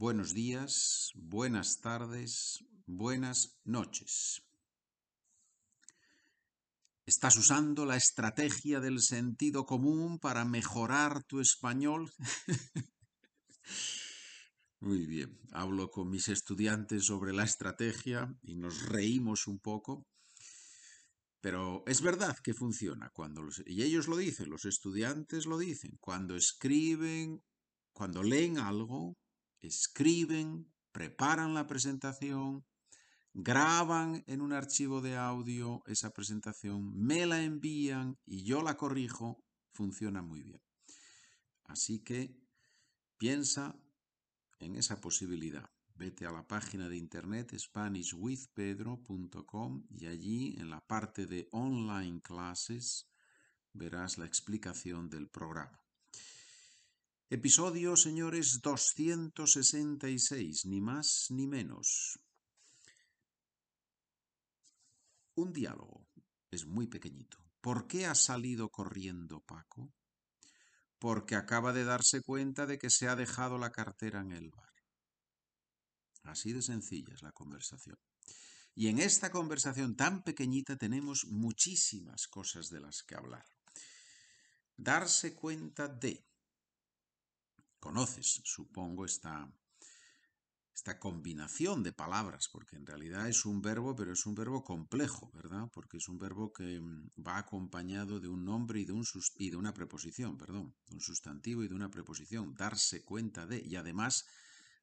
buenos días, buenas tardes, buenas noches. ¿Estás usando la estrategia del sentido común para mejorar tu español? Muy bien, hablo con mis estudiantes sobre la estrategia y nos reímos un poco, pero es verdad que funciona cuando y ellos lo dicen, los estudiantes lo dicen, cuando escriben, cuando leen algo, escriben, preparan la presentación, graban en un archivo de audio esa presentación, me la envían y yo la corrijo, funciona muy bien. Así que piensa en esa posibilidad. Vete a la página de internet SpanishWithPedro.com y allí en la parte de online classes verás la explicación del programa. Episodio, señores, 266, ni más ni menos. Un diálogo. Es muy pequeñito. ¿Por qué ha salido corriendo Paco? Porque acaba de darse cuenta de que se ha dejado la cartera en el bar. Así de sencilla es la conversación. Y en esta conversación tan pequeñita tenemos muchísimas cosas de las que hablar. Darse cuenta de conoces, supongo, esta, esta combinación de palabras, porque en realidad es un verbo, pero es un verbo complejo, ¿verdad? Porque es un verbo que mm, va acompañado de un nombre y de, un y de una preposición, perdón, un sustantivo y de una preposición, darse cuenta de, y además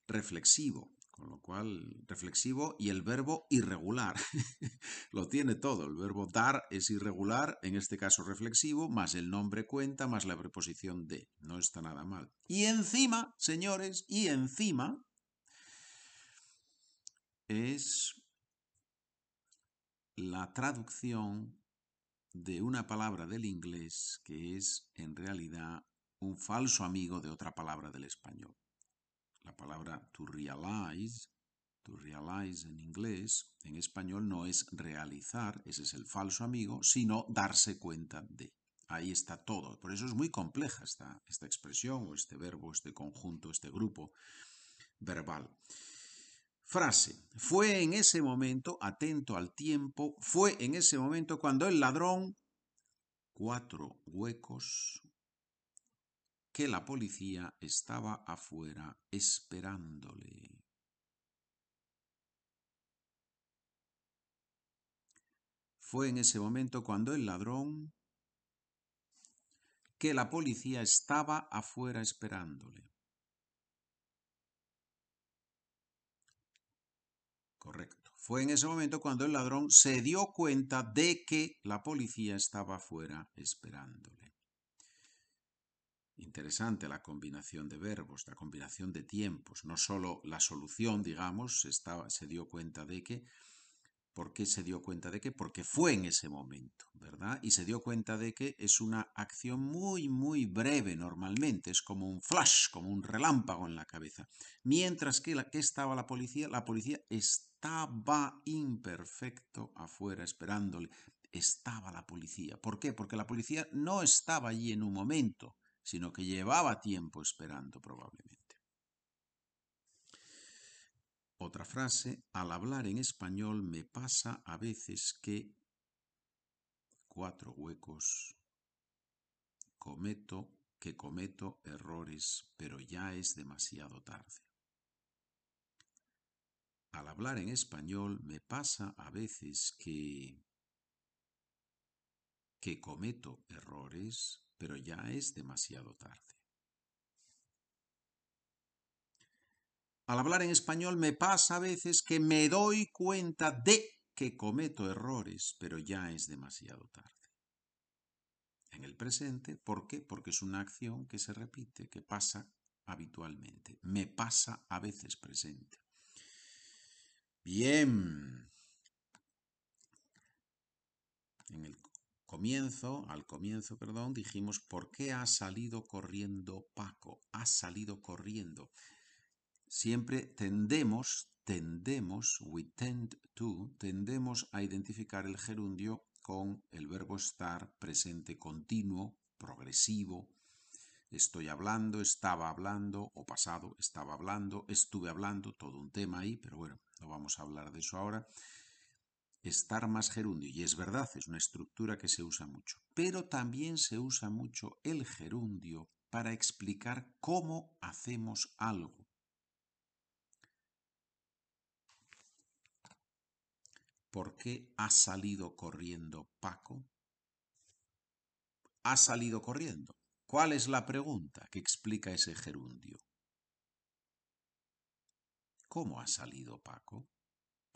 reflexivo, con lo cual, reflexivo y el verbo irregular. Lo tiene todo. El verbo dar es irregular, en este caso reflexivo, más el nombre cuenta, más la preposición de. No está nada mal. Y encima, señores, y encima es la traducción de una palabra del inglés que es en realidad un falso amigo de otra palabra del español la palabra to realize, to realize en inglés, en español no es realizar, ese es el falso amigo, sino darse cuenta de. Ahí está todo. Por eso es muy compleja esta, esta expresión o este verbo, este conjunto, este grupo verbal. Frase. Fue en ese momento, atento al tiempo, fue en ese momento cuando el ladrón, cuatro huecos, que la policía estaba afuera esperándole. Fue en ese momento cuando el ladrón que la policía estaba afuera esperándole. Correcto. Fue en ese momento cuando el ladrón se dio cuenta de que la policía estaba afuera esperándole. Interesante la combinación de verbos, la combinación de tiempos, no solo la solución, digamos, se dio cuenta de que, ¿por qué se dio cuenta de que? Porque fue en ese momento, ¿verdad? Y se dio cuenta de que es una acción muy, muy breve normalmente, es como un flash, como un relámpago en la cabeza. Mientras que, la, que estaba la policía, la policía estaba imperfecto afuera esperándole, estaba la policía. ¿Por qué? Porque la policía no estaba allí en un momento, sino que llevaba tiempo esperando probablemente. Otra frase, al hablar en español me pasa a veces que cuatro huecos, cometo que cometo errores, pero ya es demasiado tarde. Al hablar en español me pasa a veces que que cometo errores, pero ya es demasiado tarde. Al hablar en español me pasa a veces que me doy cuenta de que cometo errores, pero ya es demasiado tarde. En el presente, ¿por qué? Porque es una acción que se repite, que pasa habitualmente. Me pasa a veces presente. Bien. En el comienzo, al comienzo, perdón, dijimos, ¿por qué ha salido corriendo Paco? Ha salido corriendo. Siempre tendemos, tendemos, we tend to, tendemos a identificar el gerundio con el verbo estar presente continuo, progresivo, estoy hablando, estaba hablando, o pasado, estaba hablando, estuve hablando, todo un tema ahí, pero bueno, no vamos a hablar de eso ahora. Estar más gerundio, y es verdad, es una estructura que se usa mucho, pero también se usa mucho el gerundio para explicar cómo hacemos algo. ¿Por qué ha salido corriendo Paco? Ha salido corriendo. ¿Cuál es la pregunta que explica ese gerundio? ¿Cómo ha salido Paco?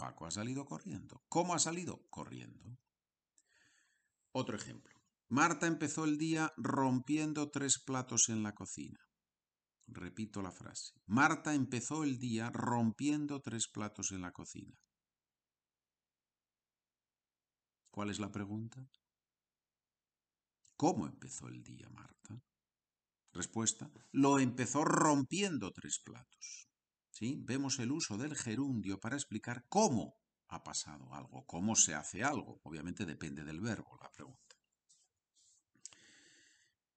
Paco ha salido corriendo. ¿Cómo ha salido? Corriendo. Otro ejemplo. Marta empezó el día rompiendo tres platos en la cocina. Repito la frase. Marta empezó el día rompiendo tres platos en la cocina. ¿Cuál es la pregunta? ¿Cómo empezó el día, Marta? Respuesta. Lo empezó rompiendo tres platos. Vemos el uso del gerundio para explicar cómo ha pasado algo, cómo se hace algo. Obviamente depende del verbo, la pregunta.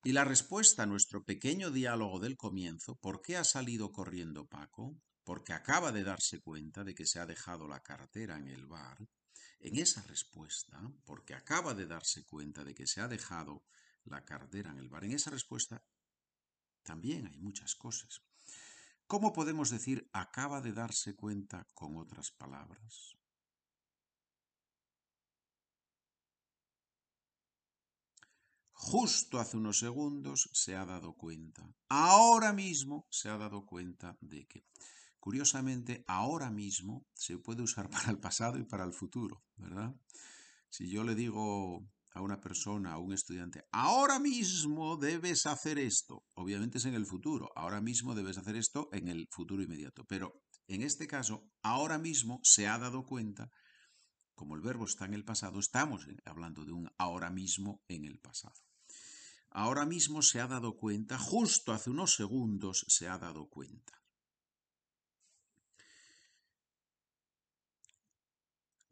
Y la respuesta a nuestro pequeño diálogo del comienzo, ¿por qué ha salido corriendo Paco? Porque acaba de darse cuenta de que se ha dejado la cartera en el bar. En esa respuesta, porque acaba de darse cuenta de que se ha dejado la cartera en el bar, en esa respuesta también hay muchas cosas. ¿Cómo podemos decir acaba de darse cuenta con otras palabras? justo hace unos segundos se ha dado cuenta. Ahora mismo se ha dado cuenta de que, curiosamente, ahora mismo se puede usar para el pasado y para el futuro, ¿verdad? Si yo le digo a una persona, a un estudiante, ahora mismo debes hacer esto, obviamente es en el futuro, ahora mismo debes hacer esto en el futuro inmediato, pero en este caso, ahora mismo se ha dado cuenta, como el verbo está en el pasado, estamos hablando de un ahora mismo en el pasado ahora mismo se ha dado cuenta, justo hace unos segundos se ha dado cuenta.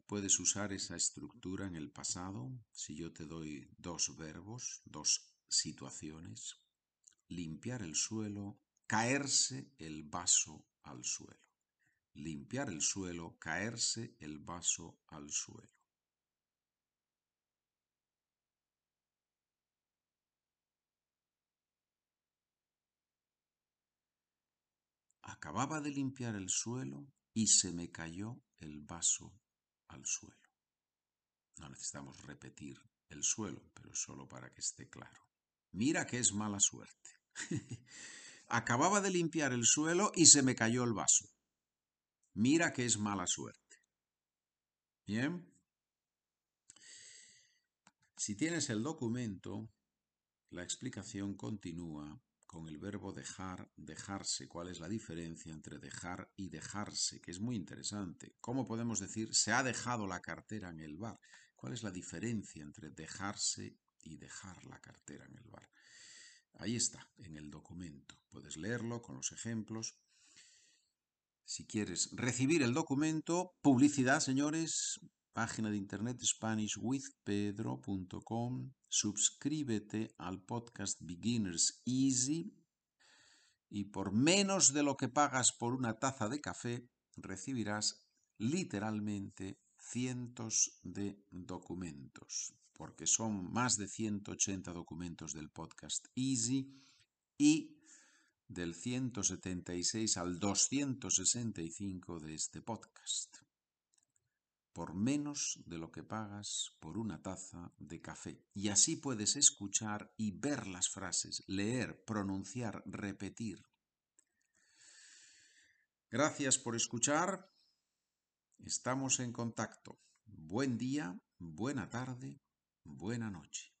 Puedes usar esa estructura en el pasado si yo te doy dos verbos, dos situaciones. Limpiar el suelo, caerse el vaso al suelo. Limpiar el suelo, caerse el vaso al suelo. Acababa de limpiar el suelo y se me cayó el vaso al suelo. No necesitamos repetir el suelo, pero solo para que esté claro. Mira que es mala suerte. Acababa de limpiar el suelo y se me cayó el vaso. Mira que es mala suerte. Bien. Si tienes el documento, la explicación continúa con el verbo dejar, dejarse. ¿Cuál es la diferencia entre dejar y dejarse? Que es muy interesante. ¿Cómo podemos decir se ha dejado la cartera en el bar? ¿Cuál es la diferencia entre dejarse y dejar la cartera en el bar? Ahí está, en el documento. Puedes leerlo con los ejemplos. Si quieres recibir el documento, publicidad, señores, página de internet SpanishWithPedro.com. Suscríbete al podcast Beginners Easy y por menos de lo que pagas por una taza de café recibirás literalmente cientos de documentos, porque son más de 180 documentos del podcast Easy y del 176 al 265 de este podcast por menos de lo que pagas por una taza de café. Y así puedes escuchar y ver las frases, leer, pronunciar, repetir. Gracias por escuchar. Estamos en contacto. Buen día, buena tarde, buena noche.